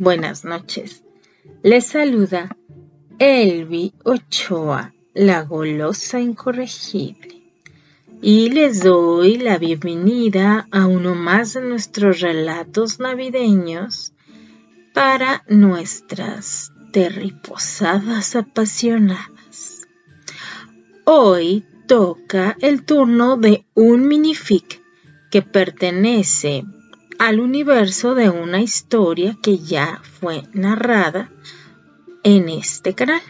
Buenas noches. Les saluda Elvi Ochoa, la golosa incorregible. Y les doy la bienvenida a uno más de nuestros relatos navideños para nuestras terriposadas apasionadas. Hoy toca el turno de un minific que pertenece al universo de una historia que ya fue narrada en este canal.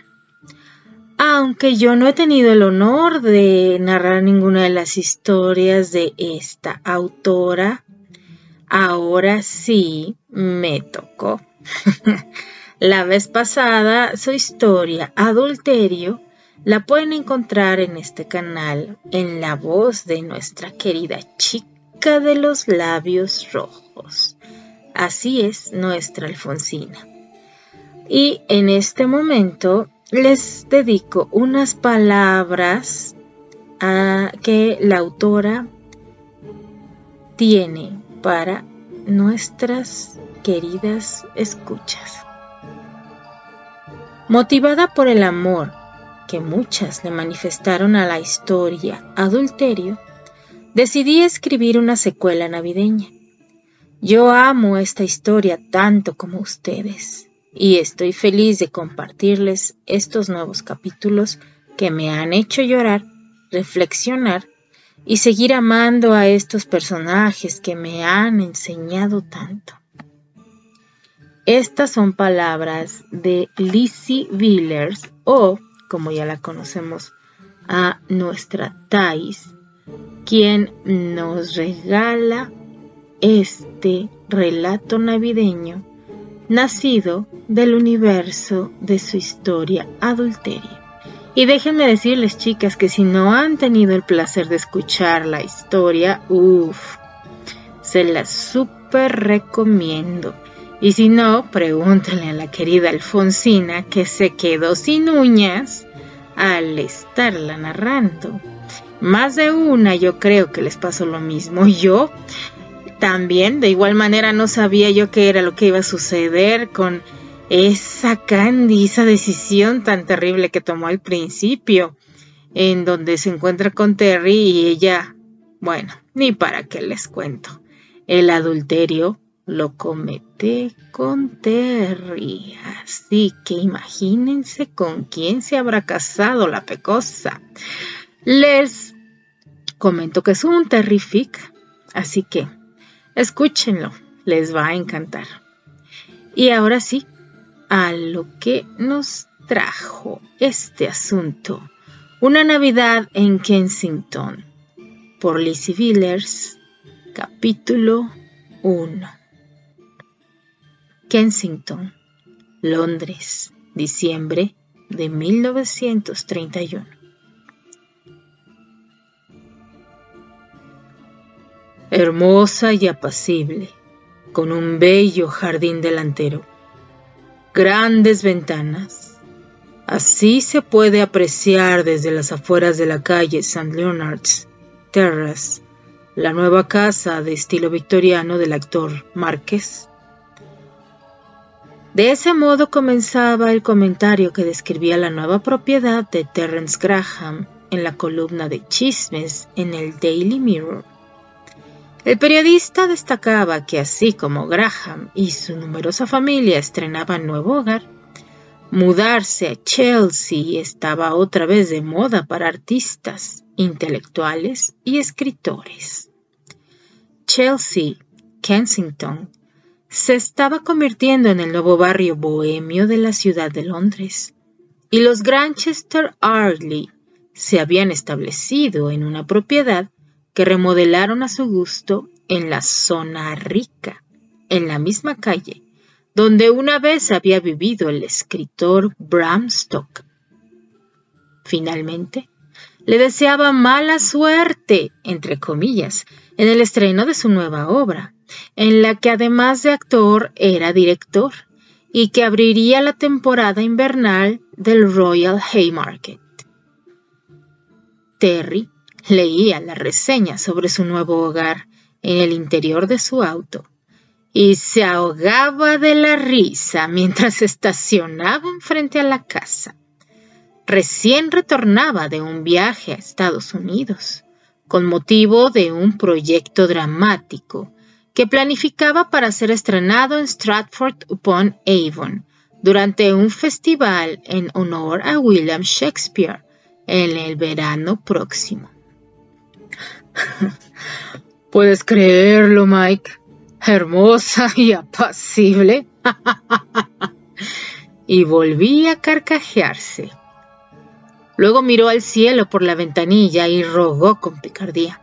Aunque yo no he tenido el honor de narrar ninguna de las historias de esta autora, ahora sí me tocó. la vez pasada su historia Adulterio la pueden encontrar en este canal en la voz de nuestra querida chica de los labios rojos. Así es nuestra Alfonsina. Y en este momento les dedico unas palabras a que la autora tiene para nuestras queridas escuchas. Motivada por el amor que muchas le manifestaron a la historia Adulterio, decidí escribir una secuela navideña. Yo amo esta historia tanto como ustedes y estoy feliz de compartirles estos nuevos capítulos que me han hecho llorar, reflexionar y seguir amando a estos personajes que me han enseñado tanto. Estas son palabras de Lizzie Villers o, como ya la conocemos, a nuestra Thais, quien nos regala este relato navideño nacido del universo de su historia adulterio. Y déjenme decirles, chicas, que si no han tenido el placer de escuchar la historia, uff, se la súper recomiendo. Y si no, pregúntenle a la querida Alfonsina que se quedó sin uñas al estarla narrando. Más de una yo creo que les pasó lo mismo. Yo también, de igual manera, no sabía yo qué era lo que iba a suceder con esa Candy, esa decisión tan terrible que tomó al principio, en donde se encuentra con Terry y ella, bueno, ni para qué les cuento. El adulterio lo comete con Terry, así que imagínense con quién se habrá casado la pecosa. Les comento que es un terrific, así que escúchenlo, les va a encantar. Y ahora sí, a lo que nos trajo este asunto. Una Navidad en Kensington, por Lizzie Villers, capítulo 1. Kensington, Londres, diciembre de 1931. Hermosa y apacible, con un bello jardín delantero, grandes ventanas. Así se puede apreciar desde las afueras de la calle St. Leonard's Terrace la nueva casa de estilo victoriano del actor Márquez. De ese modo comenzaba el comentario que describía la nueva propiedad de Terence Graham en la columna de chismes en el Daily Mirror. El periodista destacaba que así como Graham y su numerosa familia estrenaban nuevo hogar, mudarse a Chelsea estaba otra vez de moda para artistas, intelectuales y escritores. Chelsea, Kensington, se estaba convirtiendo en el nuevo barrio bohemio de la ciudad de Londres, y los Granchester Ardley se habían establecido en una propiedad que remodelaron a su gusto en la zona rica, en la misma calle donde una vez había vivido el escritor Bram Stoker. Finalmente, le deseaba mala suerte, entre comillas, en el estreno de su nueva obra, en la que además de actor era director, y que abriría la temporada invernal del Royal Haymarket. Terry leía la reseña sobre su nuevo hogar en el interior de su auto y se ahogaba de la risa mientras estacionaban frente a la casa. Recién retornaba de un viaje a Estados Unidos, con motivo de un proyecto dramático que planificaba para ser estrenado en Stratford upon Avon durante un festival en honor a William Shakespeare en el verano próximo. ¿Puedes creerlo, Mike? Hermosa y apacible. y volví a carcajearse. Luego miró al cielo por la ventanilla y rogó con picardía.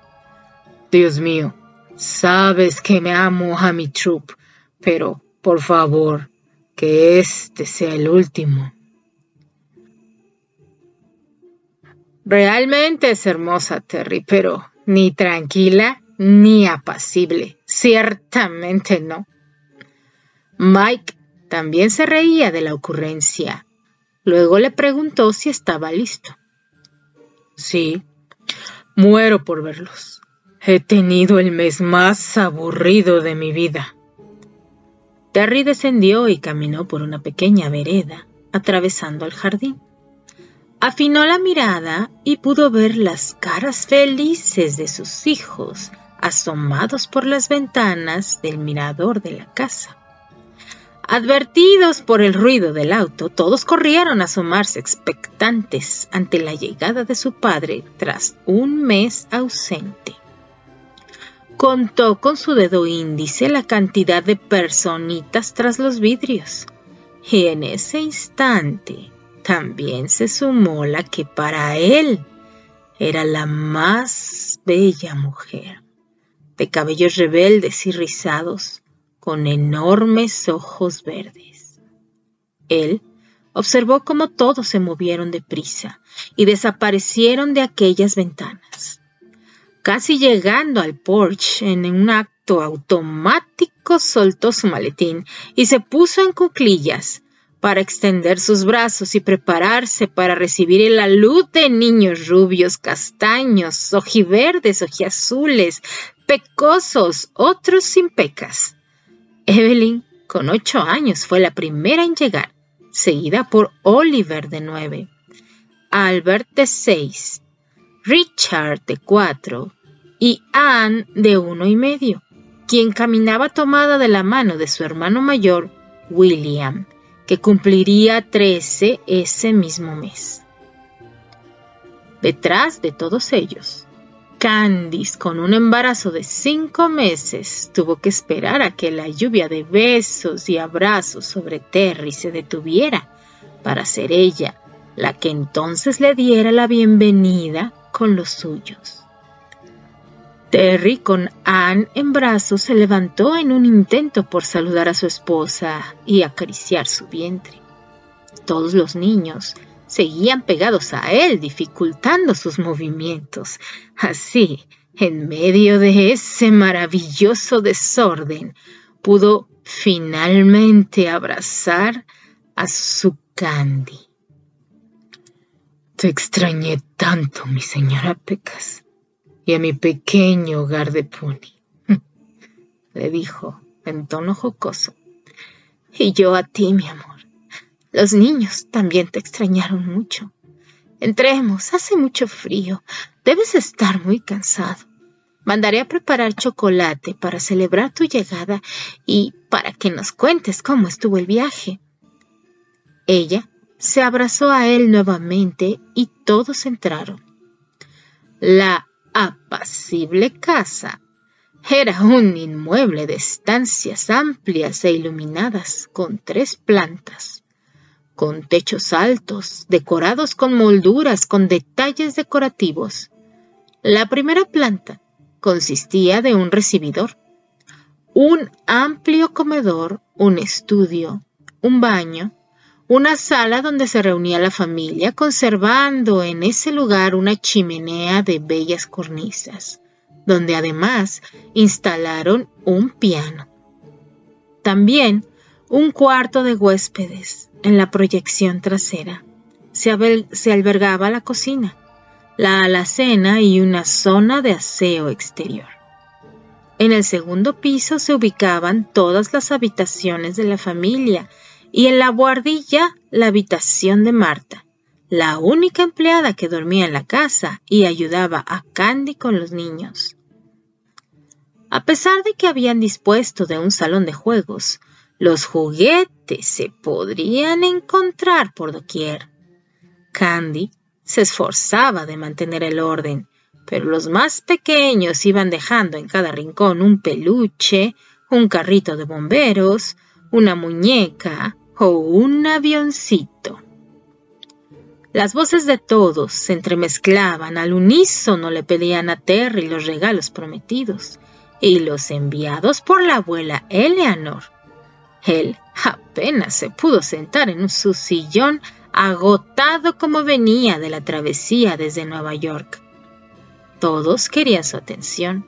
Dios mío, sabes que me amo a mi troop, pero por favor, que este sea el último. Realmente es hermosa, Terry, pero ni tranquila ni apacible. Ciertamente no. Mike también se reía de la ocurrencia. Luego le preguntó si estaba listo. Sí, muero por verlos. He tenido el mes más aburrido de mi vida. Terry descendió y caminó por una pequeña vereda, atravesando el jardín. Afinó la mirada y pudo ver las caras felices de sus hijos asomados por las ventanas del mirador de la casa. Advertidos por el ruido del auto, todos corrieron a asomarse expectantes ante la llegada de su padre tras un mes ausente. Contó con su dedo índice la cantidad de personitas tras los vidrios, y en ese instante también se sumó la que para él era la más bella mujer, de cabellos rebeldes y rizados, con enormes ojos verdes. Él observó cómo todos se movieron deprisa y desaparecieron de aquellas ventanas. Casi llegando al porche en un acto automático soltó su maletín y se puso en cuclillas, para extender sus brazos y prepararse para recibir la luz de niños rubios, castaños, ojiverdes, ojiazules, pecosos, otros sin pecas. Evelyn, con ocho años, fue la primera en llegar, seguida por Oliver de nueve, Albert de seis, Richard de cuatro. Y Anne de uno y medio, quien caminaba tomada de la mano de su hermano mayor, William, que cumpliría 13 ese mismo mes. Detrás de todos ellos, Candice, con un embarazo de cinco meses, tuvo que esperar a que la lluvia de besos y abrazos sobre Terry se detuviera para ser ella la que entonces le diera la bienvenida con los suyos. Terry, con Anne en brazos, se levantó en un intento por saludar a su esposa y acariciar su vientre. Todos los niños seguían pegados a él, dificultando sus movimientos. Así, en medio de ese maravilloso desorden, pudo finalmente abrazar a su Candy. Te extrañé tanto, mi señora Pecas y a mi pequeño hogar de Puni, le dijo en tono jocoso. Y yo a ti, mi amor. Los niños también te extrañaron mucho. Entremos, hace mucho frío. Debes estar muy cansado. Mandaré a preparar chocolate para celebrar tu llegada y para que nos cuentes cómo estuvo el viaje. Ella se abrazó a él nuevamente y todos entraron. La apacible casa era un inmueble de estancias amplias e iluminadas con tres plantas, con techos altos, decorados con molduras con detalles decorativos. La primera planta consistía de un recibidor, un amplio comedor, un estudio, un baño, una sala donde se reunía la familia, conservando en ese lugar una chimenea de bellas cornisas, donde además instalaron un piano. También un cuarto de huéspedes en la proyección trasera. Se, albergaba la cocina, la alacena y una zona de aseo exterior. En el segundo piso se ubicaban todas las habitaciones de la familia y en la guardilla la habitación de Marta, la única empleada que dormía en la casa y ayudaba a Candy con los niños. A pesar de que habían dispuesto de un salón de juegos, los juguetes se podrían encontrar por doquier. Candy se esforzaba de mantener el orden, pero los más pequeños iban dejando en cada rincón un peluche, un carrito de bomberos, una muñeca o un avioncito. Las voces de todos se entremezclaban, al unísono le pedían a Terry los regalos prometidos y los enviados por la abuela Eleanor. Él apenas se pudo sentar en su sillón agotado como venía de la travesía desde Nueva York. Todos querían su atención.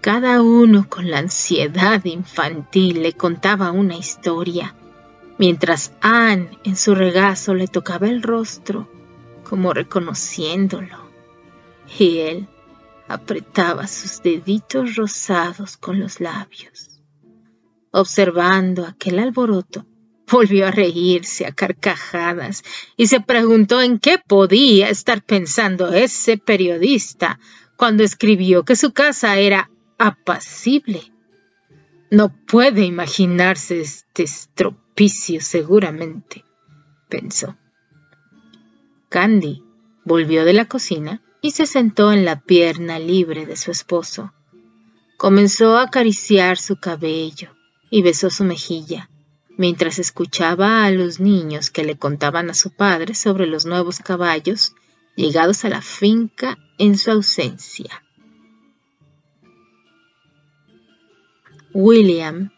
Cada uno con la ansiedad infantil le contaba una historia, mientras Anne en su regazo le tocaba el rostro, como reconociéndolo. Y él apretaba sus deditos rosados con los labios. Observando aquel alboroto, volvió a reírse a carcajadas y se preguntó en qué podía estar pensando ese periodista cuando escribió que su casa era apacible. No puede imaginarse este seguramente, pensó. Candy volvió de la cocina y se sentó en la pierna libre de su esposo. Comenzó a acariciar su cabello y besó su mejilla, mientras escuchaba a los niños que le contaban a su padre sobre los nuevos caballos llegados a la finca en su ausencia. William,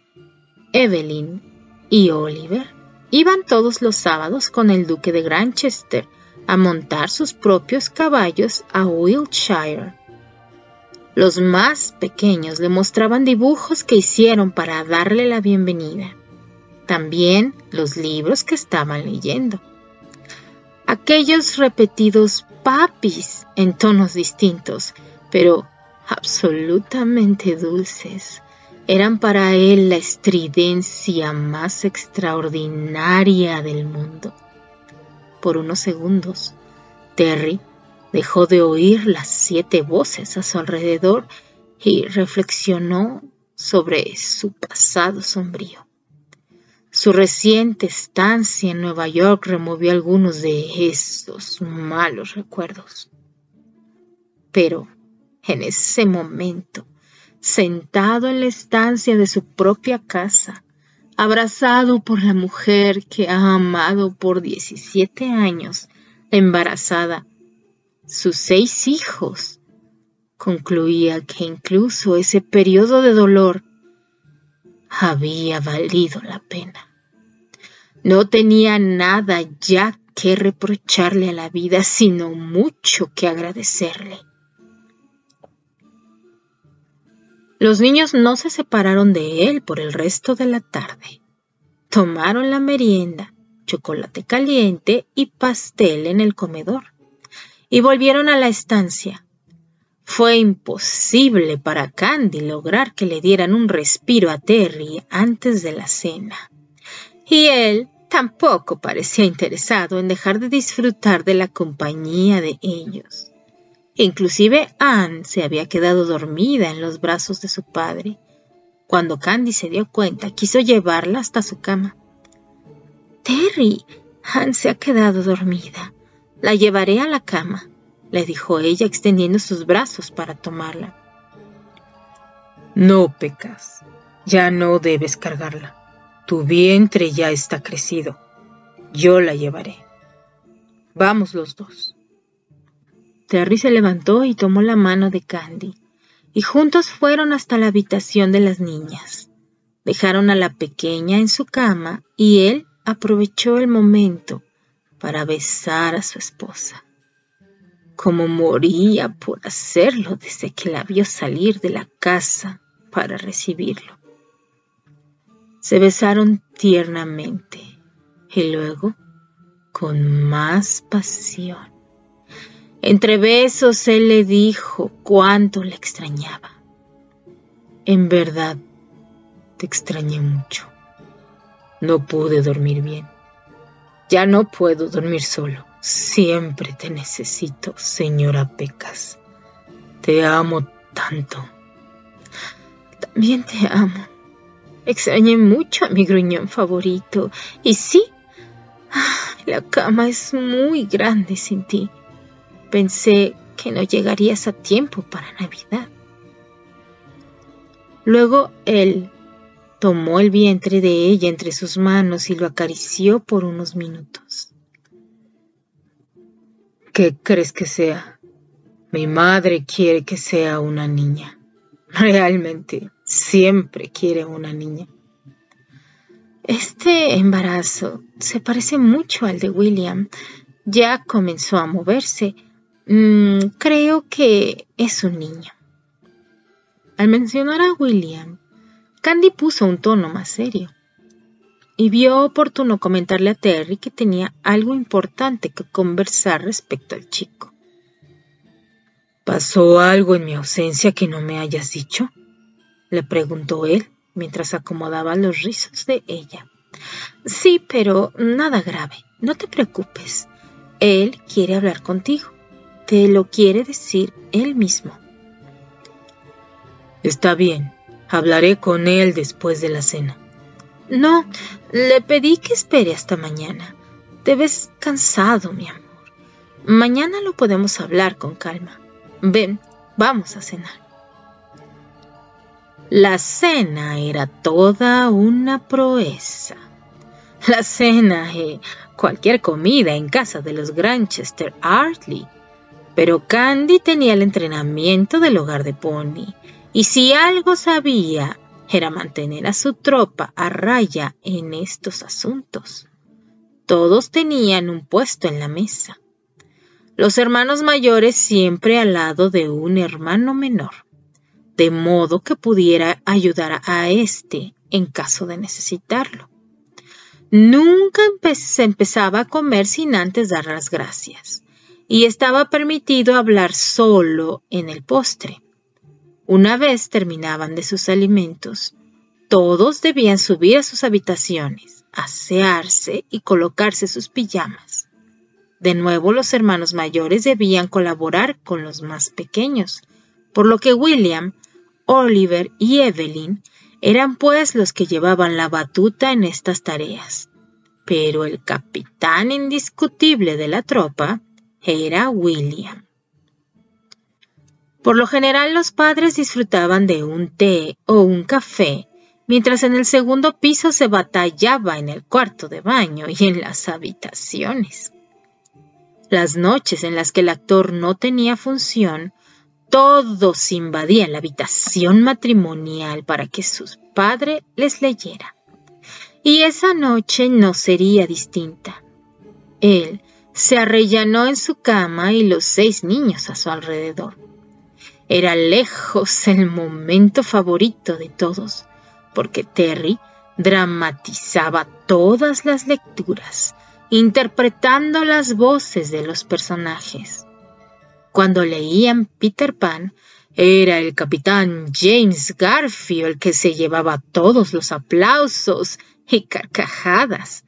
Evelyn y Oliver iban todos los sábados con el duque de Granchester a montar sus propios caballos a Wiltshire. Los más pequeños le mostraban dibujos que hicieron para darle la bienvenida. También los libros que estaban leyendo. Aquellos repetidos papis en tonos distintos, pero absolutamente dulces, eran para él la estridencia más extraordinaria del mundo. Por unos segundos, Terry dejó de oír las siete voces a su alrededor y reflexionó sobre su pasado sombrío. Su reciente estancia en Nueva York removió algunos de esos malos recuerdos. Pero en ese momento, sentado en la estancia de su propia casa, abrazado por la mujer que ha amado por 17 años, embarazada, sus seis hijos, concluía que incluso ese periodo de dolor había valido la pena. No tenía nada ya que reprocharle a la vida, sino mucho que agradecerle. Los niños no se separaron de él por el resto de la tarde. Tomaron la merienda, chocolate caliente y pastel en el comedor, y volvieron a la estancia. Fue imposible para Candy lograr que le dieran un respiro a Terry antes de la cena. Y él tampoco parecía interesado en dejar de disfrutar de la compañía de ellos. Inclusive Anne se había quedado dormida en los brazos de su padre. Cuando Candy se dio cuenta, quiso llevarla hasta su cama. Terry, Anne se ha quedado dormida. La llevaré a la cama, le dijo ella extendiendo sus brazos para tomarla. No pecas, ya no debes cargarla. Tu vientre ya está crecido. Yo la llevaré. Vamos los dos. Terry se levantó y tomó la mano de Candy, y juntos fueron hasta la habitación de las niñas. Dejaron a la pequeña en su cama y él aprovechó el momento para besar a su esposa. Como moría por hacerlo desde que la vio salir de la casa para recibirlo. Se besaron tiernamente y luego con más pasión. Entre besos él le dijo cuánto le extrañaba. En verdad, te extrañé mucho. No pude dormir bien. Ya no puedo dormir solo. Siempre te necesito, señora Pecas. Te amo tanto. También te amo. Extrañé mucho a mi gruñón favorito. Y sí, la cama es muy grande sin ti. Pensé que no llegarías a tiempo para Navidad. Luego él tomó el vientre de ella entre sus manos y lo acarició por unos minutos. ¿Qué crees que sea? Mi madre quiere que sea una niña. Realmente, siempre quiere una niña. Este embarazo se parece mucho al de William. Ya comenzó a moverse. Mm, creo que es un niño. Al mencionar a William, Candy puso un tono más serio y vio oportuno comentarle a Terry que tenía algo importante que conversar respecto al chico. ¿Pasó algo en mi ausencia que no me hayas dicho? le preguntó él mientras acomodaba los rizos de ella. Sí, pero nada grave, no te preocupes. Él quiere hablar contigo. Te lo quiere decir él mismo. Está bien, hablaré con él después de la cena. No, le pedí que espere hasta mañana. Te ves cansado, mi amor. Mañana lo podemos hablar con calma. Ven, vamos a cenar. La cena era toda una proeza. La cena y cualquier comida en casa de los Granchester Artley. Pero Candy tenía el entrenamiento del hogar de Pony y si algo sabía era mantener a su tropa a raya en estos asuntos. Todos tenían un puesto en la mesa. Los hermanos mayores siempre al lado de un hermano menor, de modo que pudiera ayudar a éste en caso de necesitarlo. Nunca se empezaba a comer sin antes dar las gracias, y estaba permitido hablar solo en el postre. Una vez terminaban de sus alimentos, todos debían subir a sus habitaciones, asearse y colocarse sus pijamas. De nuevo los hermanos mayores debían colaborar con los más pequeños, por lo que William, Oliver y Evelyn eran pues los que llevaban la batuta en estas tareas. Pero el capitán indiscutible de la tropa era William. Por lo general los padres disfrutaban de un té o un café, mientras en el segundo piso se batallaba en el cuarto de baño y en las habitaciones. Las noches en las que el actor no tenía función, todos invadían la habitación matrimonial para que su padre les leyera. Y esa noche no sería distinta. Él se arrellanó en su cama y los seis niños a su alrededor. Era lejos el momento favorito de todos, porque Terry dramatizaba todas las lecturas, interpretando las voces de los personajes. Cuando leían Peter Pan, era el capitán James Garfield el que se llevaba todos los aplausos y carcajadas.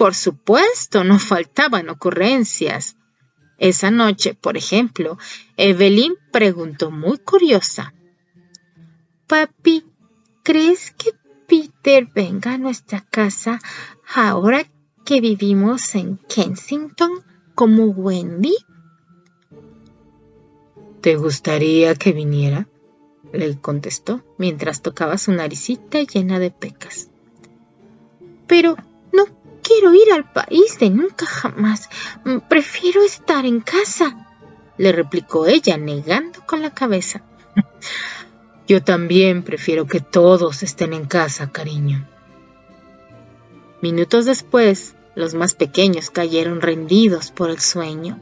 Por supuesto, no faltaban ocurrencias, esa noche, por ejemplo, Evelyn preguntó muy curiosa. Papi, ¿crees que Peter venga a nuestra casa ahora que vivimos en Kensington como Wendy? ¿Te gustaría que viniera? le contestó mientras tocaba su naricita llena de pecas. Pero quiero ir al país de nunca jamás. Mm, prefiero estar en casa, le replicó ella, negando con la cabeza. Yo también prefiero que todos estén en casa, cariño. Minutos después, los más pequeños cayeron rendidos por el sueño,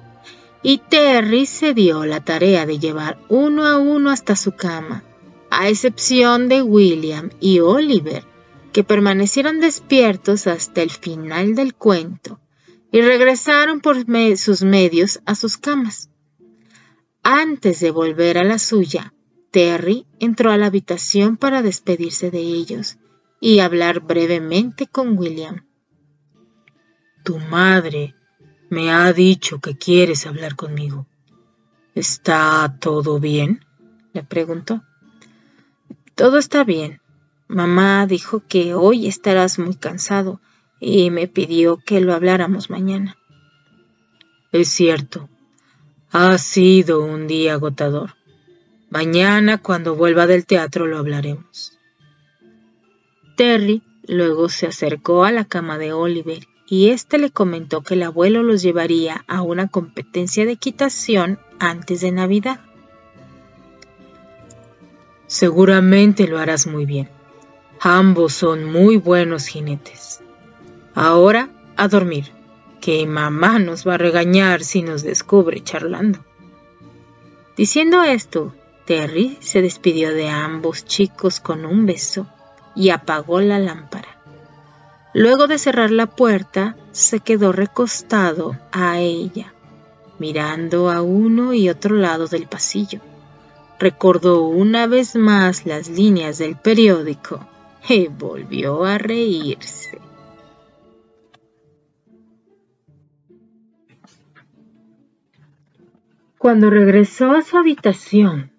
y Terry se dio la tarea de llevar uno a uno hasta su cama, a excepción de William y Oliver, que permanecieron despiertos hasta el final del cuento y regresaron por sus medios a sus camas. Antes de volver a la suya, Terry entró a la habitación para despedirse de ellos y hablar brevemente con William. Tu madre me ha dicho que quieres hablar conmigo. ¿Está todo bien? le preguntó. Todo está bien. Mamá dijo que hoy estarás muy cansado y me pidió que lo habláramos mañana. Es cierto, ha sido un día agotador. Mañana, cuando vuelva del teatro, lo hablaremos. Terry luego se acercó a la cama de Oliver y éste le comentó que el abuelo los llevaría a una competencia de equitación antes de Navidad. Seguramente lo harás muy bien. Ambos son muy buenos jinetes. Ahora a dormir, que mamá nos va a regañar si nos descubre charlando. Diciendo esto, Terry se despidió de ambos chicos con un beso y apagó la lámpara. Luego de cerrar la puerta, se quedó recostado a ella, mirando a uno y otro lado del pasillo. Recordó una vez más las líneas del periódico y volvió a reírse. Cuando regresó a su habitación,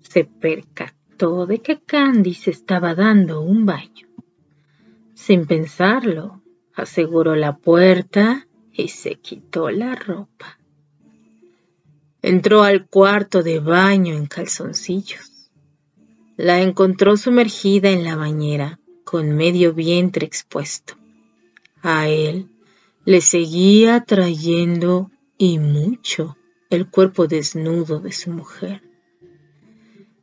se percató de que Candy se estaba dando un baño. Sin pensarlo, aseguró la puerta y se quitó la ropa. Entró al cuarto de baño en calzoncillos. La encontró sumergida en la bañera, con medio vientre expuesto. A él le seguía trayendo y mucho el cuerpo desnudo de su mujer.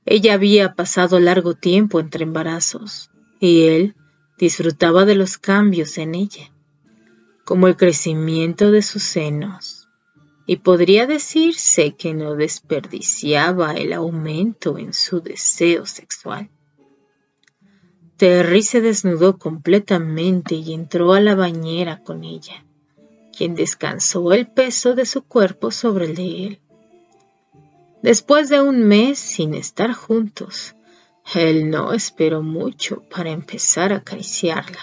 Ella había pasado largo tiempo entre embarazos y él disfrutaba de los cambios en ella, como el crecimiento de sus senos y podría decirse que no desperdiciaba el aumento en su deseo sexual. Terry se desnudó completamente y entró a la bañera con ella, quien descansó el peso de su cuerpo sobre el de él. Después de un mes sin estar juntos, él no esperó mucho para empezar a acariciarla,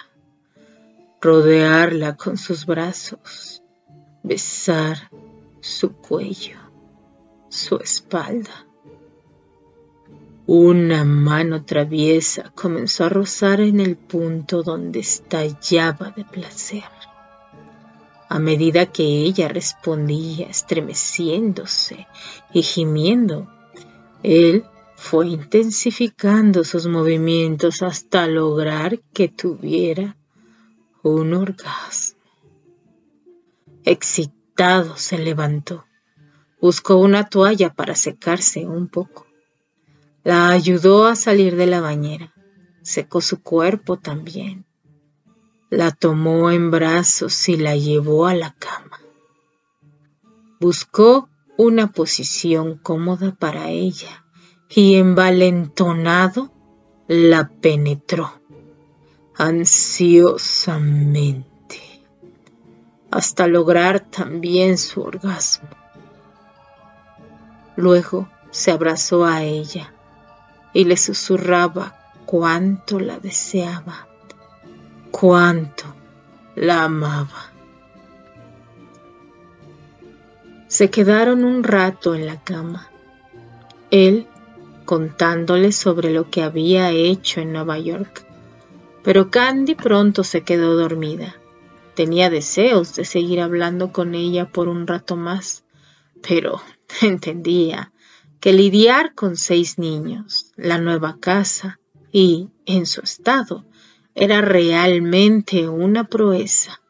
rodearla con sus brazos, besar su cuello, su espalda. Una mano traviesa comenzó a rozar en el punto donde estallaba de placer. A medida que ella respondía estremeciéndose y gimiendo, él fue intensificando sus movimientos hasta lograr que tuviera un orgasmo se levantó. Buscó una toalla para secarse un poco. La ayudó a salir de la bañera. Secó su cuerpo también. La tomó en brazos y la llevó a la cama. Buscó una posición cómoda para ella y envalentonado la penetró ansiosamente hasta lograr también su orgasmo. Luego se abrazó a ella y le susurraba cuánto la deseaba, cuánto la amaba. Se quedaron un rato en la cama, él contándole sobre lo que había hecho en Nueva York, pero Candy pronto se quedó dormida Tenía deseos de seguir hablando con ella por un rato más, pero entendía que lidiar con seis niños, la nueva casa y, en su estado, era realmente una proeza.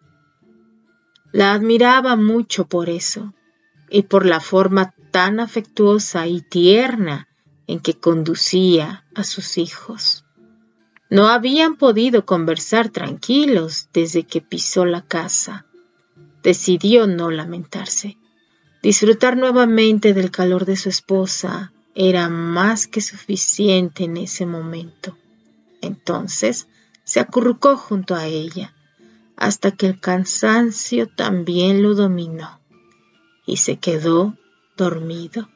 La admiraba mucho por eso y por la forma tan afectuosa y tierna en que conducía a sus hijos. No habían podido conversar tranquilos desde que pisó la casa. Decidió no lamentarse. Disfrutar nuevamente del calor de su esposa era más que suficiente en ese momento. Entonces se acurrucó junto a ella, hasta que el cansancio también lo dominó, y se quedó dormido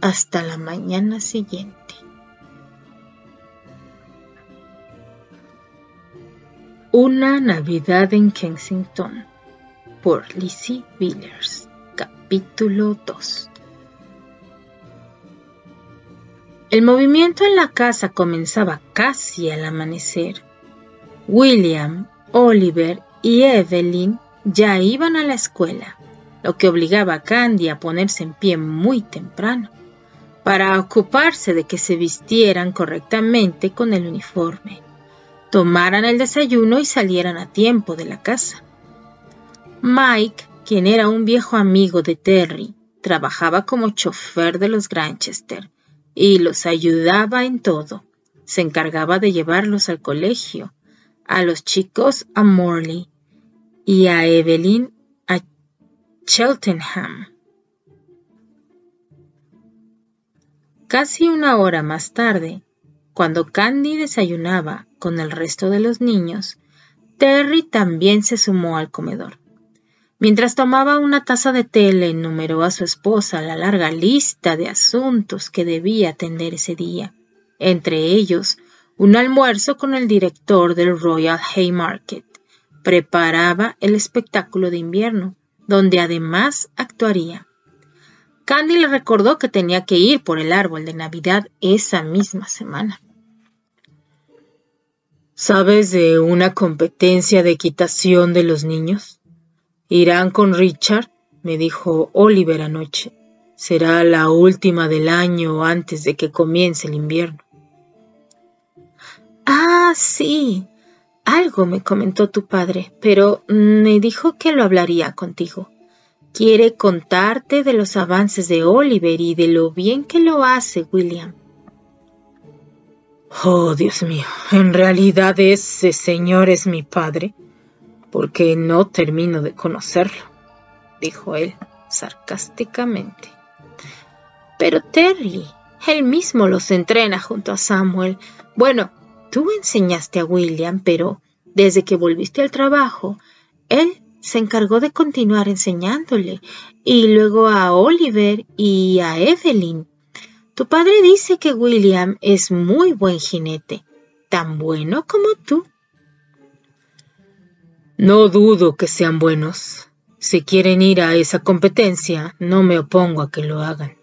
hasta la mañana siguiente. Una Navidad en Kensington por Lizzie Villers, capítulo 2. El movimiento en la casa comenzaba casi al amanecer. William, Oliver y Evelyn ya iban a la escuela, lo que obligaba a Candy a ponerse en pie muy temprano para ocuparse de que se vistieran correctamente con el uniforme tomaran el desayuno y salieran a tiempo de la casa. Mike, quien era un viejo amigo de Terry, trabajaba como chofer de los Granchester y los ayudaba en todo. Se encargaba de llevarlos al colegio, a los chicos a Morley y a Evelyn a Cheltenham. Casi una hora más tarde, cuando Candy desayunaba con el resto de los niños, Terry también se sumó al comedor. Mientras tomaba una taza de té, le enumeró a su esposa la larga lista de asuntos que debía atender ese día, entre ellos un almuerzo con el director del Royal Haymarket. Preparaba el espectáculo de invierno, donde además actuaría. Candy le recordó que tenía que ir por el árbol de Navidad esa misma semana. ¿Sabes de una competencia de equitación de los niños? Irán con Richard, me dijo Oliver anoche. Será la última del año antes de que comience el invierno. Ah, sí. Algo me comentó tu padre, pero me dijo que lo hablaría contigo. Quiere contarte de los avances de Oliver y de lo bien que lo hace William. Oh, Dios mío, en realidad ese señor es mi padre, porque no termino de conocerlo, dijo él sarcásticamente. Pero Terry, él mismo los entrena junto a Samuel. Bueno, tú enseñaste a William, pero desde que volviste al trabajo, él se encargó de continuar enseñándole, y luego a Oliver y a Evelyn. Tu padre dice que William es muy buen jinete, tan bueno como tú. No dudo que sean buenos. Si quieren ir a esa competencia, no me opongo a que lo hagan.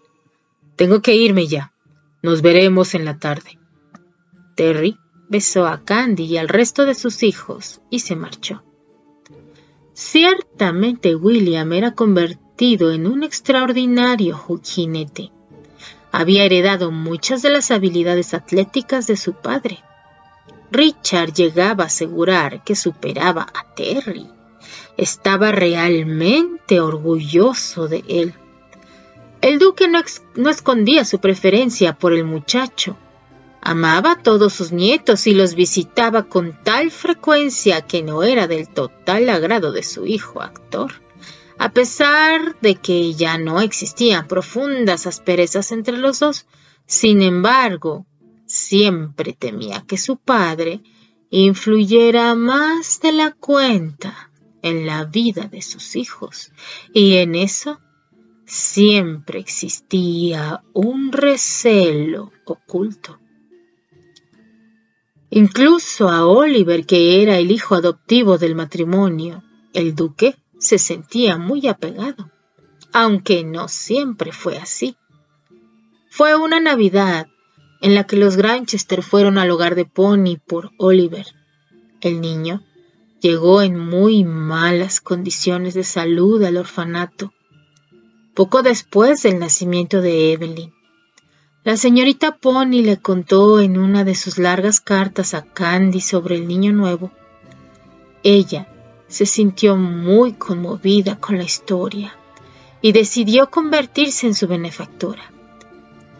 Tengo que irme ya. Nos veremos en la tarde. Terry besó a Candy y al resto de sus hijos y se marchó. Ciertamente William era convertido en un extraordinario jinete había heredado muchas de las habilidades atléticas de su padre. Richard llegaba a asegurar que superaba a Terry. Estaba realmente orgulloso de él. El duque no, no, escondía su preferencia por el muchacho. Amaba a todos sus nietos y los visitaba con tal frecuencia que no era del total agrado de su hijo actor. A pesar de que ya no existían profundas asperezas entre los dos, sin embargo, siempre temía que su padre influyera más de la cuenta en la vida de sus hijos, y en eso siempre existía un recelo oculto. Incluso a Oliver, que era el hijo adoptivo del matrimonio, el duque se sentía muy apegado, aunque no siempre fue así. Fue una Navidad en la que los Granchester fueron al hogar de Pony por Oliver. El niño llegó en muy malas condiciones de salud al orfanato, poco después del nacimiento de Evelyn. La señorita Pony le contó en una de sus largas cartas a Candy sobre el niño nuevo. Ella se sintió muy conmovida con la historia y decidió convertirse en su benefactora,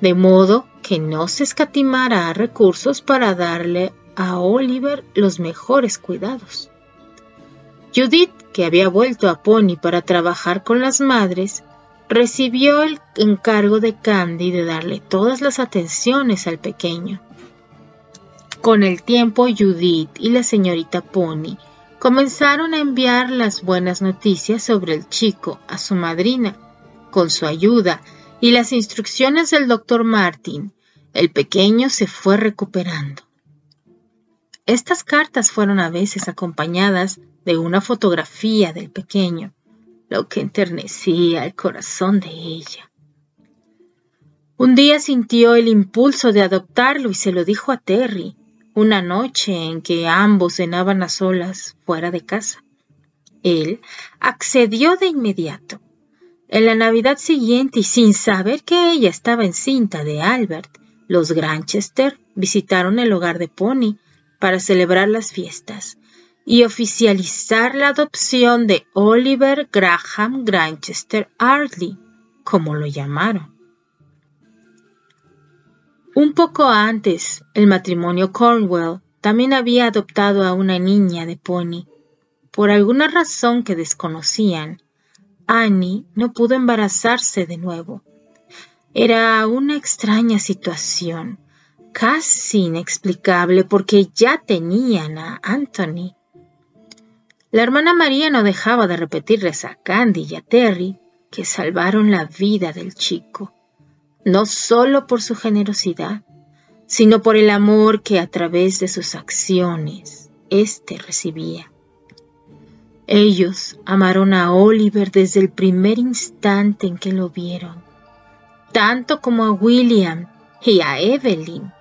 de modo que no se escatimara recursos para darle a Oliver los mejores cuidados. Judith, que había vuelto a Pony para trabajar con las madres, recibió el encargo de Candy de darle todas las atenciones al pequeño. Con el tiempo, Judith y la señorita Pony comenzaron a enviar las buenas noticias sobre el chico a su madrina. Con su ayuda y las instrucciones del doctor Martin, el pequeño se fue recuperando. estas cartas fueron a veces acompañadas de una fotografía del pequeño, lo que enternecía el corazón de ella. Un día sintió el impulso de adoptarlo y se lo dijo a Terry, una noche en que ambos cenaban a solas fuera de casa. Él accedió de inmediato. En la Navidad siguiente y sin saber que ella estaba encinta de Albert, los Granchester visitaron el hogar de Pony para celebrar las fiestas y oficializar la adopción de Oliver Graham Granchester Ardley, como lo llamaron. Un poco antes, el matrimonio Cornwell también había adoptado a una niña de Pony. Por alguna razón que desconocían, Annie no pudo embarazarse de nuevo. Era una extraña situación, casi inexplicable porque ya tenían a Anthony. La hermana María no dejaba de repetirles a Candy y a Terry que salvaron la vida del chico no solo por su generosidad, sino por el amor que a través de sus acciones éste recibía. Ellos amaron a Oliver desde el primer instante en que lo vieron, tanto como a William y a Evelyn.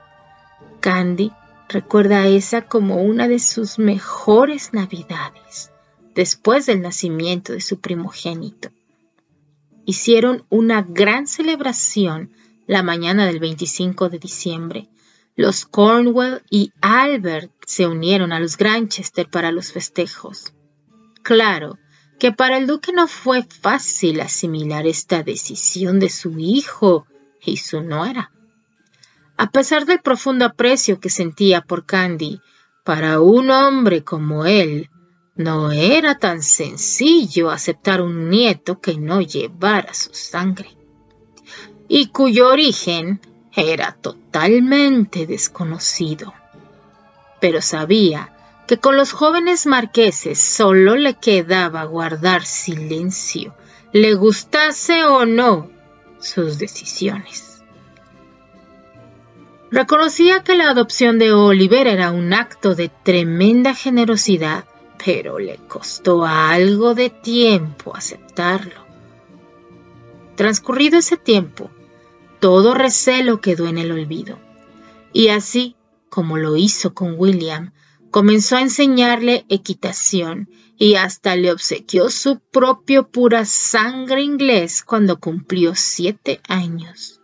Candy recuerda esa como una de sus mejores navidades, después del nacimiento de su primogénito hicieron una gran celebración la mañana del 25 de diciembre. Los Cornwell y Albert se unieron a los Granchester para los festejos. Claro que para el duque no fue fácil asimilar esta decisión de su hijo y su nuera. A pesar del profundo aprecio que sentía por Candy, para un hombre como él, no era tan sencillo aceptar un nieto que no llevara su sangre y cuyo origen era totalmente desconocido. Pero sabía que con los jóvenes marqueses solo le quedaba guardar silencio, le gustase o no sus decisiones. Reconocía que la adopción de Oliver era un acto de tremenda generosidad pero le costó algo de tiempo aceptarlo. Transcurrido ese tiempo, todo recelo quedó en el olvido, y así como lo hizo con William, comenzó a enseñarle equitación y hasta le obsequió su propio pura sangre inglés cuando cumplió siete años.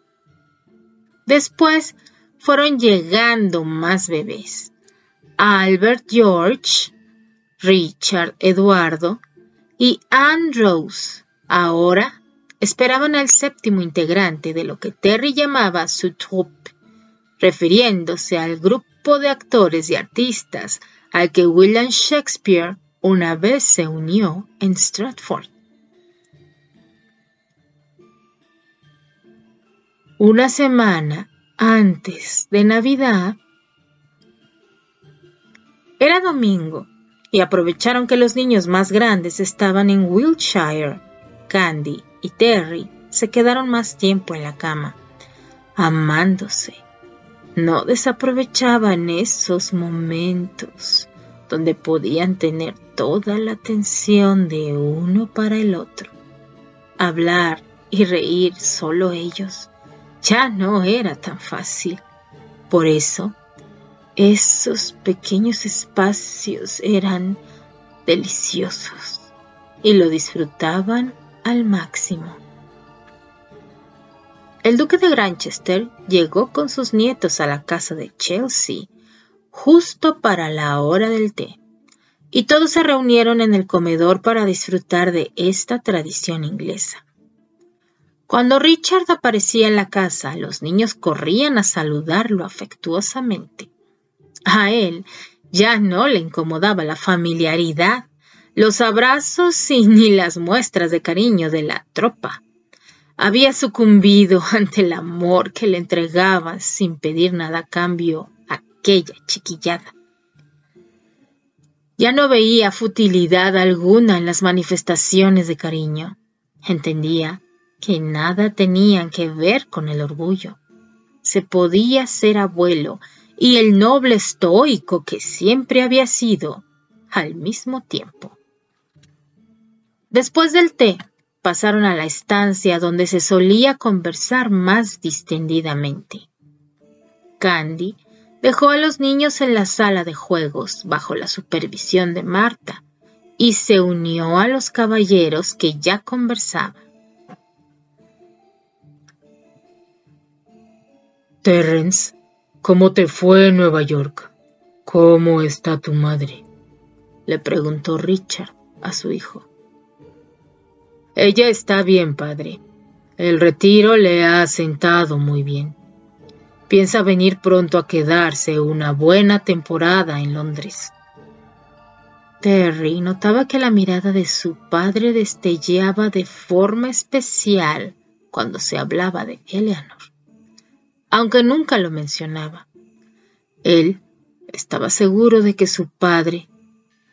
Después fueron llegando más bebés. Albert George, Richard, Eduardo y Rose ahora esperaban al séptimo integrante de lo que Terry llamaba su troupe, refiriéndose al grupo de actores y artistas al que William Shakespeare una vez se unió en Stratford. Una semana antes de Navidad, era domingo y aprovecharon que los niños más grandes estaban en Wiltshire. Candy y Terry se quedaron más tiempo en la cama, amándose. No desaprovechaban esos momentos donde podían tener toda la atención de uno para el otro. Hablar y reír solo ellos ya no era tan fácil. Por eso esos pequeños espacios eran deliciosos y lo disfrutaban al máximo. El duque de Granchester llegó con sus nietos a la casa de Chelsea justo para la hora del té, y todos se reunieron en el comedor para disfrutar de esta tradición inglesa. Cuando Richard aparecía en la casa, los niños corrían a saludarlo afectuosamente. A él ya no le incomodaba la familiaridad, los abrazos y ni las muestras de cariño de la tropa. Había sucumbido ante el amor que le entregaba sin pedir nada a cambio aquella chiquillada. Ya no veía futilidad alguna en las manifestaciones de cariño. Entendía que nada tenían que ver con el orgullo. Se podía ser abuelo y el noble estoico que siempre había sido al mismo tiempo. Después del té, pasaron a la estancia donde se solía conversar más distendidamente. Candy dejó a los niños en la sala de juegos bajo la supervisión de Marta y se unió a los caballeros que ya conversaban. Terrence, ¿cómo te fue en Nueva York? ¿Cómo está tu madre? le preguntó Richard a su hijo. Ella está bien, padre. El retiro le ha sentado muy bien. Piensa venir pronto a quedarse una buena temporada en Londres. Terry notaba que la mirada de su padre destellaba de forma especial cuando se hablaba de Eleanor, aunque nunca lo mencionaba. Él estaba seguro de que su padre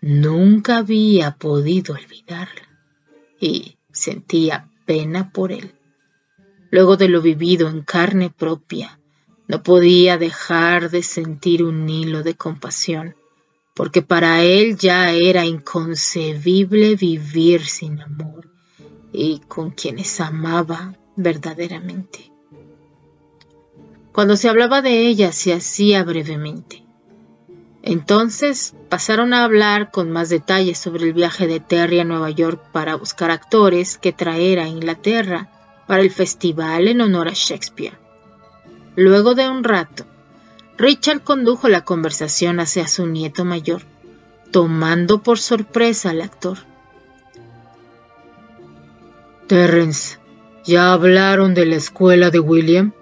nunca había podido olvidarla y sentía pena por él. Luego de lo vivido en carne propia, no podía dejar de sentir un hilo de compasión porque para él ya era inconcebible vivir sin amor y con quienes amaba verdaderamente. Cuando se hablaba de ella se hacía brevemente. Entonces pasaron a hablar con más detalles sobre el viaje de Terry a Nueva York para buscar actores que traer a Inglaterra para el festival en honor a Shakespeare. Luego de un rato, Richard condujo la conversación hacia su nieto mayor, tomando por sorpresa al actor. Terrence, ¿ya hablaron de la escuela de William?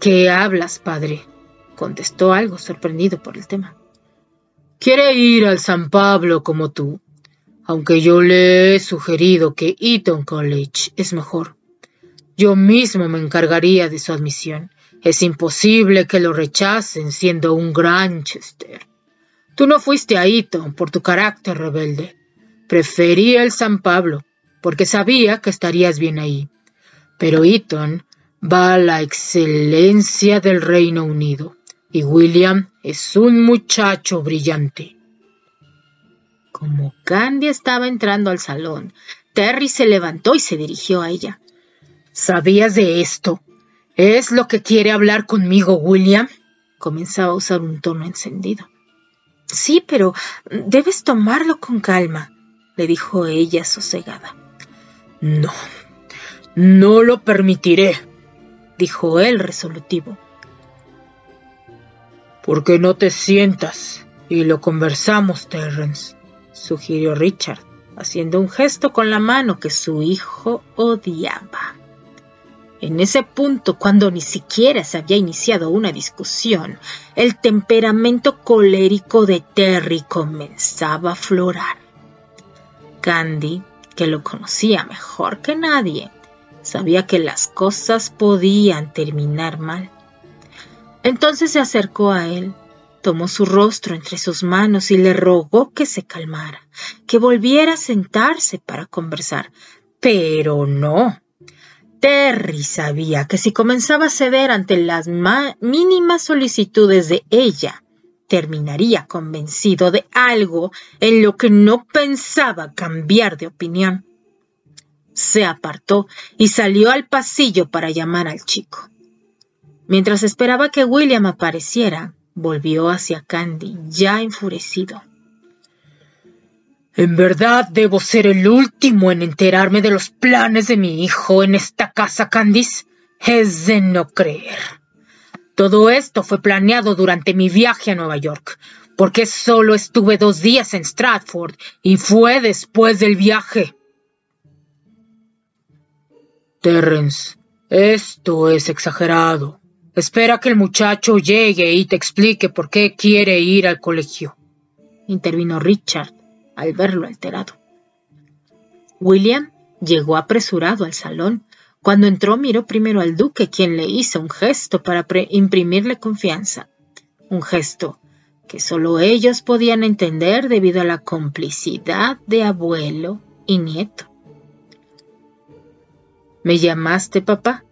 ¿De qué hablas, padre? contestó algo sorprendido por el tema. Quiere ir al San Pablo como tú, aunque yo le he sugerido que Eton College es mejor. Yo mismo me encargaría de su admisión es imposible que lo rechacen siendo un Granchester. Tú no fuiste a Eton por tu carácter rebelde. Prefería el San Pablo, porque sabía que estarías bien ahí. Pero Eton va la excelencia del Reino Unido, y William es un muchacho brillante. Como Candy estaba entrando al salón, Terry se levantó y se dirigió a ella. ¿Sabías de esto? ¿Es lo que quiere hablar conmigo, William? Comenzaba a usar un tono encendido. Sí, pero debes tomarlo con calma, le dijo ella sosegada. No, no lo permitiré, dijo él resolutivo. ¿Por qué no te sientas y lo conversamos, Terrence? sugirió Richard, haciendo un gesto con la mano que su hijo odiaba. En ese punto, cuando ni siquiera se había iniciado una discusión, el temperamento colérico de Terry comenzaba a aflorar. Candy, que lo conocía mejor que nadie, sabía que las cosas podían terminar mal. Entonces se acercó a él, tomó su rostro entre sus manos y le rogó que se calmara, que volviera a sentarse para conversar. Pero no, Terry sabía que si comenzaba a ceder ante las mínimas solicitudes de ella, terminaría convencido de algo en lo que no pensaba cambiar de opinión. Se apartó y salió al pasillo para llamar al chico. Mientras esperaba que William apareciera, volvió hacia Candy, ya enfurecido. En verdad debo ser el último en enterarme de los planes de mi hijo en esta casa, Candice. Es de no creer. Todo esto fue planeado durante mi viaje a Nueva York, porque solo estuve dos días en Stratford y fue después del viaje. Terrence, esto es exagerado. Espera que el muchacho llegue y te explique por qué quiere ir al colegio. Intervino Richard al verlo alterado. William llegó apresurado al salón. Cuando entró miró primero al duque, quien le hizo un gesto para imprimirle confianza. Un gesto que solo ellos podían entender debido a la complicidad de abuelo y nieto. ¿Me llamaste, papá?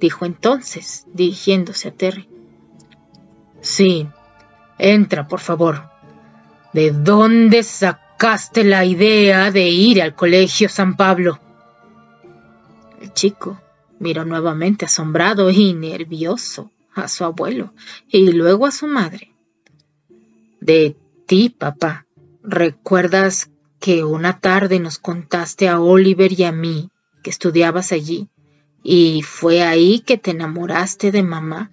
dijo entonces, dirigiéndose a Terry. Sí, entra, por favor. ¿De dónde sacaste la idea de ir al colegio San Pablo? El chico miró nuevamente asombrado y nervioso a su abuelo y luego a su madre. De ti, papá. ¿Recuerdas que una tarde nos contaste a Oliver y a mí que estudiabas allí y fue ahí que te enamoraste de mamá?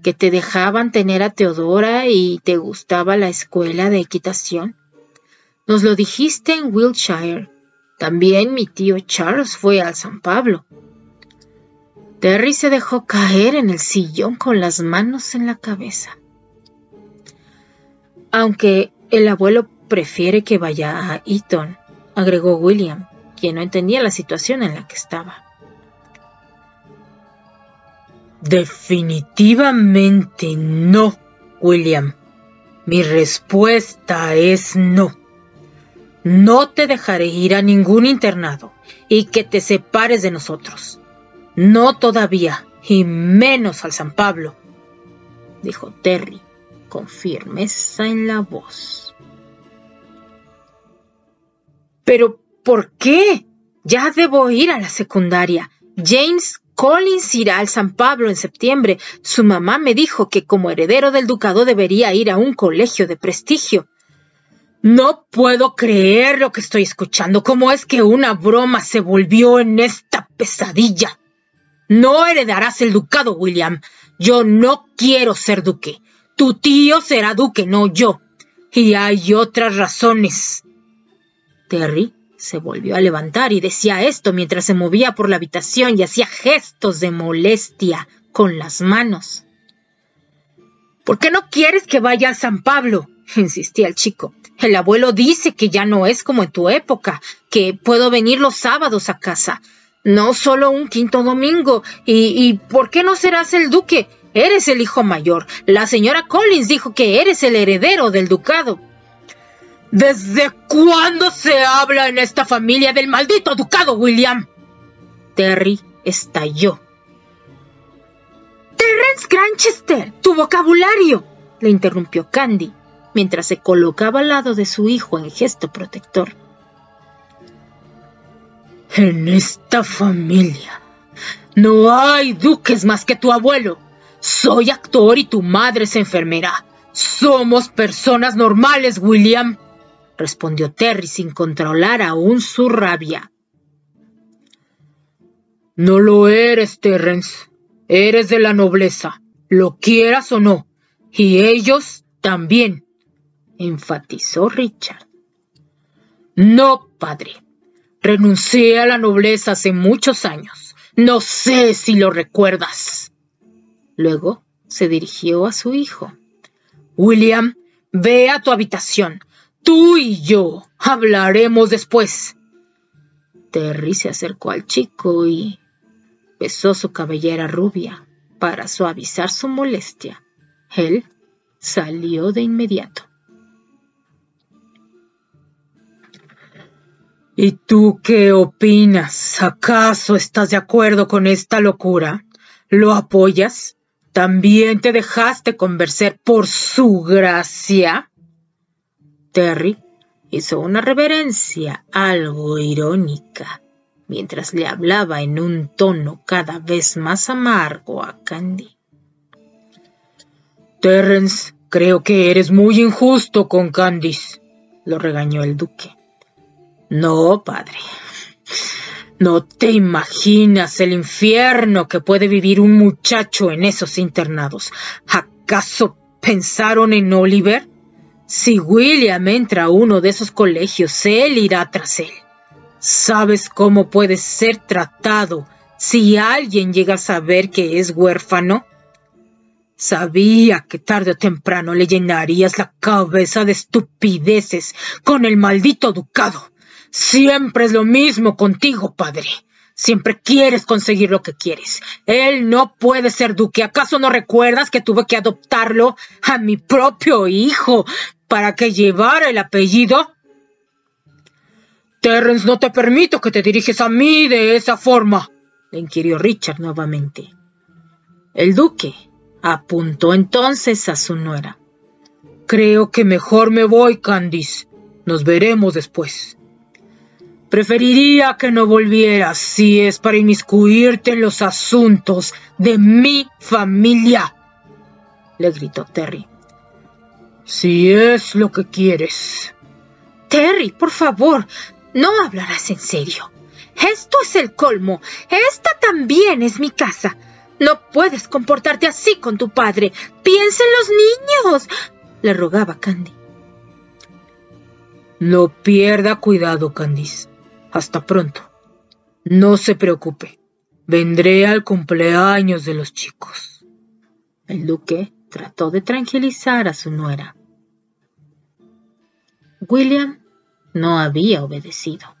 ¿Que te dejaban tener a Teodora y te gustaba la escuela de equitación? Nos lo dijiste en Wiltshire. También mi tío Charles fue al San Pablo. Terry se dejó caer en el sillón con las manos en la cabeza. Aunque el abuelo prefiere que vaya a Eton, agregó William, quien no entendía la situación en la que estaba. Definitivamente no, William. Mi respuesta es no. No te dejaré ir a ningún internado y que te separes de nosotros. No todavía, y menos al San Pablo, dijo Terry con firmeza en la voz. Pero, ¿por qué? Ya debo ir a la secundaria. James Collins irá al San Pablo en septiembre. Su mamá me dijo que como heredero del ducado debería ir a un colegio de prestigio. No puedo creer lo que estoy escuchando. ¿Cómo es que una broma se volvió en esta pesadilla? No heredarás el ducado, William. Yo no quiero ser duque. Tu tío será duque, no yo. Y hay otras razones. Terry se volvió a levantar y decía esto mientras se movía por la habitación y hacía gestos de molestia con las manos. ¿Por qué no quieres que vaya a San Pablo? insistía el chico. El abuelo dice que ya no es como en tu época, que puedo venir los sábados a casa. No solo un quinto domingo. ¿Y, ¿Y por qué no serás el duque? Eres el hijo mayor. La señora Collins dijo que eres el heredero del ducado. ¿Desde cuándo se habla en esta familia del maldito ducado, William? Terry estalló. Terence Granchester, tu vocabulario, le interrumpió Candy, mientras se colocaba al lado de su hijo en gesto protector. En esta familia no hay duques más que tu abuelo. Soy actor y tu madre es enfermera. Somos personas normales, William, respondió Terry sin controlar aún su rabia. No lo eres, Terrence. Eres de la nobleza, lo quieras o no. Y ellos también, enfatizó Richard. No, padre. Renuncié a la nobleza hace muchos años. No sé si lo recuerdas. Luego se dirigió a su hijo. William, ve a tu habitación. Tú y yo hablaremos después. Terry se acercó al chico y besó su cabellera rubia para suavizar su molestia. Él salió de inmediato. ¿Y tú qué opinas? ¿Acaso estás de acuerdo con esta locura? ¿Lo apoyas? ¿También te dejaste convencer por su gracia? Terry hizo una reverencia algo irónica mientras le hablaba en un tono cada vez más amargo a Candy. Terrence, creo que eres muy injusto con Candice, lo regañó el duque. No, padre. No te imaginas el infierno que puede vivir un muchacho en esos internados. ¿Acaso pensaron en Oliver? Si William entra a uno de esos colegios, él irá tras él. ¿Sabes cómo puede ser tratado si alguien llega a saber que es huérfano? Sabía que tarde o temprano le llenarías la cabeza de estupideces con el maldito ducado. Siempre es lo mismo contigo, padre. Siempre quieres conseguir lo que quieres. Él no puede ser duque. ¿Acaso no recuerdas que tuve que adoptarlo a mi propio hijo para que llevara el apellido? Terrence, no te permito que te diriges a mí de esa forma, le inquirió Richard nuevamente. El duque apuntó entonces a su nuera. Creo que mejor me voy, Candice. Nos veremos después. Preferiría que no volvieras si es para inmiscuirte en los asuntos de mi familia, le gritó Terry. Si es lo que quieres. Terry, por favor, no hablarás en serio. Esto es el colmo. Esta también es mi casa. No puedes comportarte así con tu padre. Piensa en los niños, le rogaba Candy. No pierda cuidado, Candice. Hasta pronto. No se preocupe. Vendré al cumpleaños de los chicos. El duque trató de tranquilizar a su nuera. William no había obedecido.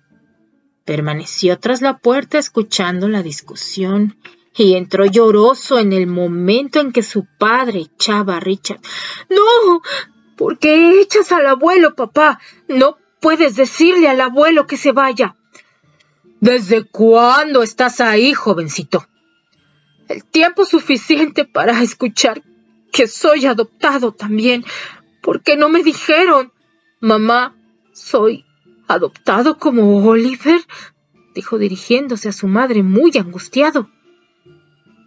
Permaneció tras la puerta escuchando la discusión y entró lloroso en el momento en que su padre echaba a Richard. No, ¿por qué echas al abuelo, papá? No puedes decirle al abuelo que se vaya. ¿Desde cuándo estás ahí, jovencito? El tiempo suficiente para escuchar que soy adoptado también. ¿Por qué no me dijeron? Mamá, soy adoptado como Oliver, dijo dirigiéndose a su madre muy angustiado.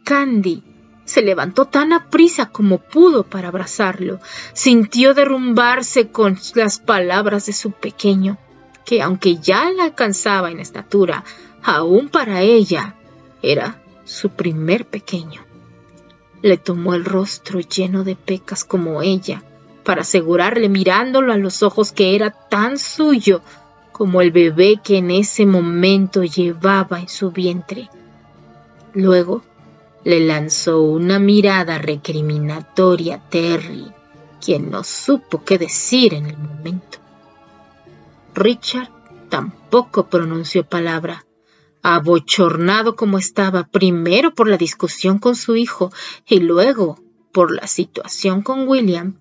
Candy se levantó tan aprisa como pudo para abrazarlo. Sintió derrumbarse con las palabras de su pequeño que aunque ya la alcanzaba en estatura, aún para ella era su primer pequeño. Le tomó el rostro lleno de pecas como ella, para asegurarle mirándolo a los ojos que era tan suyo como el bebé que en ese momento llevaba en su vientre. Luego le lanzó una mirada recriminatoria a Terry, quien no supo qué decir en el momento. Richard tampoco pronunció palabra. Abochornado como estaba, primero por la discusión con su hijo y luego por la situación con William,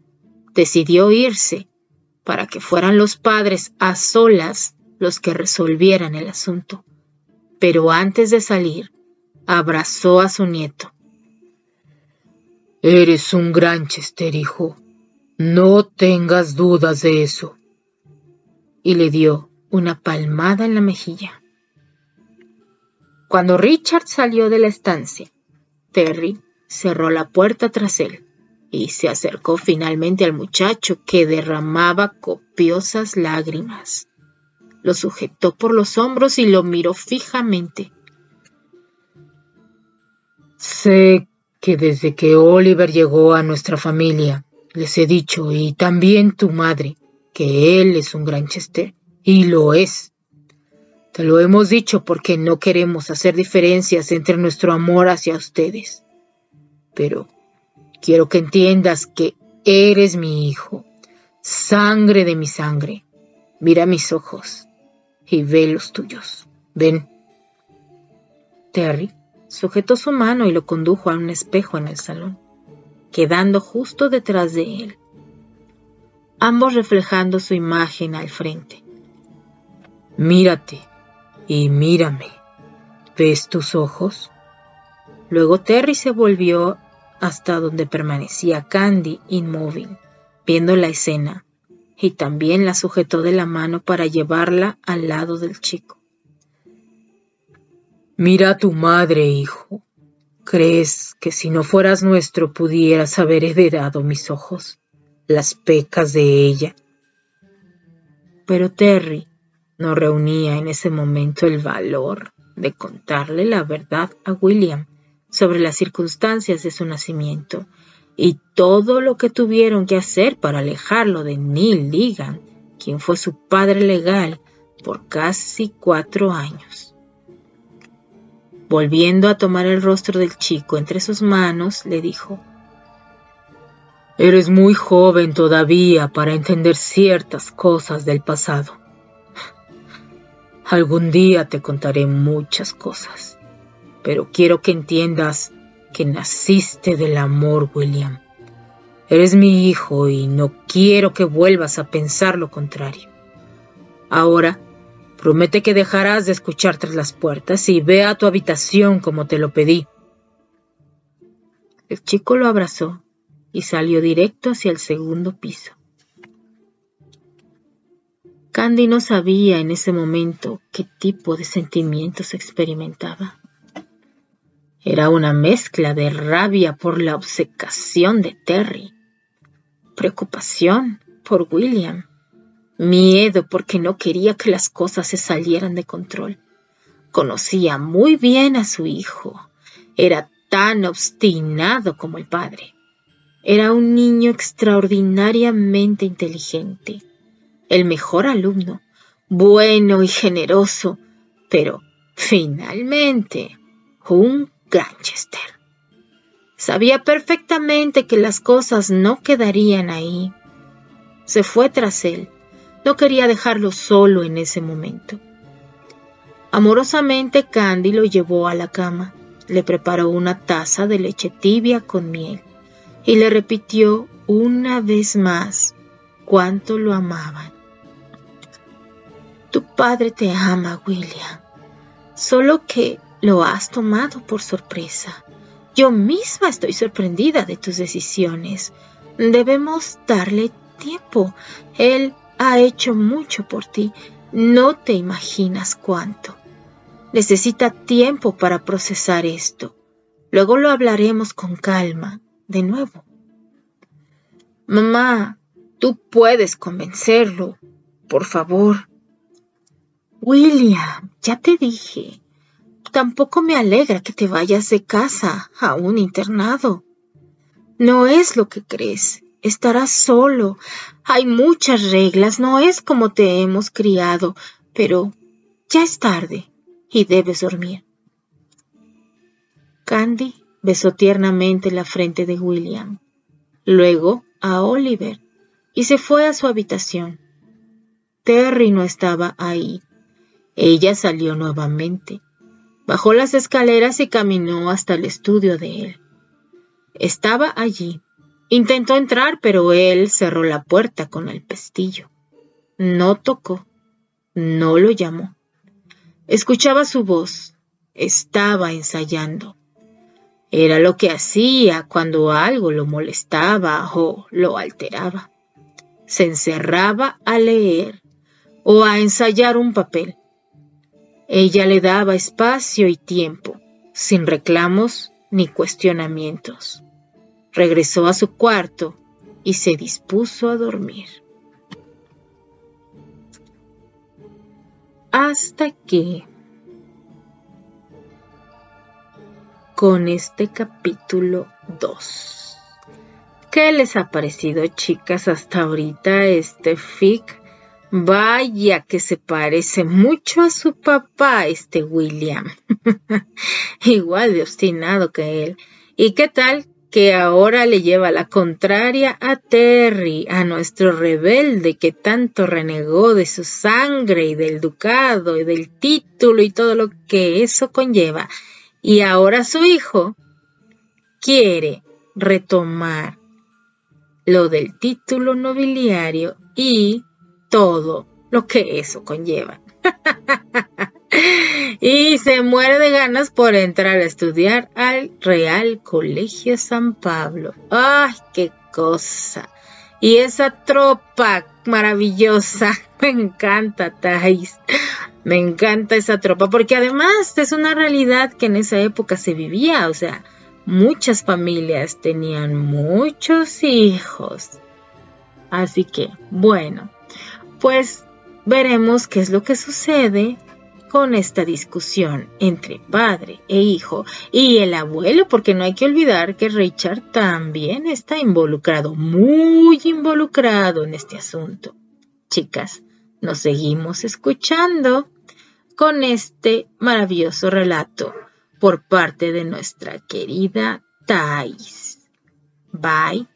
decidió irse para que fueran los padres a solas los que resolvieran el asunto. Pero antes de salir, abrazó a su nieto. Eres un gran Chester, hijo. No tengas dudas de eso y le dio una palmada en la mejilla. Cuando Richard salió de la estancia, Terry cerró la puerta tras él y se acercó finalmente al muchacho que derramaba copiosas lágrimas. Lo sujetó por los hombros y lo miró fijamente. Sé que desde que Oliver llegó a nuestra familia, les he dicho, y también tu madre, que él es un gran Chester, y lo es. Te lo hemos dicho porque no queremos hacer diferencias entre nuestro amor hacia ustedes. Pero quiero que entiendas que eres mi hijo, sangre de mi sangre. Mira mis ojos y ve los tuyos. Ven. Terry sujetó su mano y lo condujo a un espejo en el salón, quedando justo detrás de él ambos reflejando su imagen al frente. Mírate y mírame. ¿Ves tus ojos? Luego Terry se volvió hasta donde permanecía Candy inmóvil, viendo la escena, y también la sujetó de la mano para llevarla al lado del chico. Mira a tu madre, hijo. ¿Crees que si no fueras nuestro pudieras haber heredado mis ojos? Las pecas de ella. Pero Terry no reunía en ese momento el valor de contarle la verdad a William sobre las circunstancias de su nacimiento y todo lo que tuvieron que hacer para alejarlo de Neil Ligan, quien fue su padre legal por casi cuatro años. Volviendo a tomar el rostro del chico entre sus manos, le dijo, Eres muy joven todavía para entender ciertas cosas del pasado. Algún día te contaré muchas cosas, pero quiero que entiendas que naciste del amor, William. Eres mi hijo y no quiero que vuelvas a pensar lo contrario. Ahora, promete que dejarás de escuchar tras las puertas y ve a tu habitación como te lo pedí. El chico lo abrazó y salió directo hacia el segundo piso. Candy no sabía en ese momento qué tipo de sentimientos experimentaba. Era una mezcla de rabia por la obcecación de Terry, preocupación por William, miedo porque no quería que las cosas se salieran de control. Conocía muy bien a su hijo. Era tan obstinado como el padre. Era un niño extraordinariamente inteligente, el mejor alumno, bueno y generoso, pero finalmente un Granchester. Sabía perfectamente que las cosas no quedarían ahí. Se fue tras él. No quería dejarlo solo en ese momento. Amorosamente Candy lo llevó a la cama, le preparó una taza de leche tibia con miel y le repitió una vez más cuánto lo amaban. Tu padre te ama, William, solo que lo has tomado por sorpresa. Yo misma estoy sorprendida de tus decisiones. Debemos darle tiempo. Él ha hecho mucho por ti. No te imaginas cuánto. Necesita tiempo para procesar esto. Luego lo hablaremos con calma, de nuevo. Mamá, tú puedes convencerlo. Por favor. William, ya te dije. Tampoco me alegra que te vayas de casa a un internado. No es lo que crees. Estarás solo. Hay muchas reglas. No es como te hemos criado. Pero ya es tarde y debes dormir. Candy besó tiernamente la frente de William, luego a Oliver, y se fue a su habitación. Terry no estaba ahí. Ella salió nuevamente, bajó las escaleras y caminó hasta el estudio de él. Estaba allí. Intentó entrar, pero él cerró la puerta con el pestillo. No tocó, no lo llamó. Escuchaba su voz. Estaba ensayando. Era lo que hacía cuando algo lo molestaba o lo alteraba. Se encerraba a leer o a ensayar un papel. Ella le daba espacio y tiempo, sin reclamos ni cuestionamientos. Regresó a su cuarto y se dispuso a dormir. hasta que con este capítulo 2. ¿Qué les ha parecido, chicas, hasta ahorita este fic? Vaya que se parece mucho a su papá, este William. Igual de obstinado que él. ¿Y qué tal que ahora le lleva la contraria a Terry, a nuestro rebelde que tanto renegó de su sangre y del ducado y del título y todo lo que eso conlleva. Y ahora su hijo quiere retomar lo del título nobiliario y todo lo que eso conlleva. y se muere de ganas por entrar a estudiar al Real Colegio San Pablo. ¡Ay, qué cosa! Y esa tropa maravillosa, me encanta, Thais. Me encanta esa tropa, porque además es una realidad que en esa época se vivía, o sea, muchas familias tenían muchos hijos. Así que, bueno, pues veremos qué es lo que sucede con esta discusión entre padre e hijo y el abuelo, porque no hay que olvidar que Richard también está involucrado, muy involucrado en este asunto. Chicas, nos seguimos escuchando con este maravilloso relato por parte de nuestra querida Thais. Bye.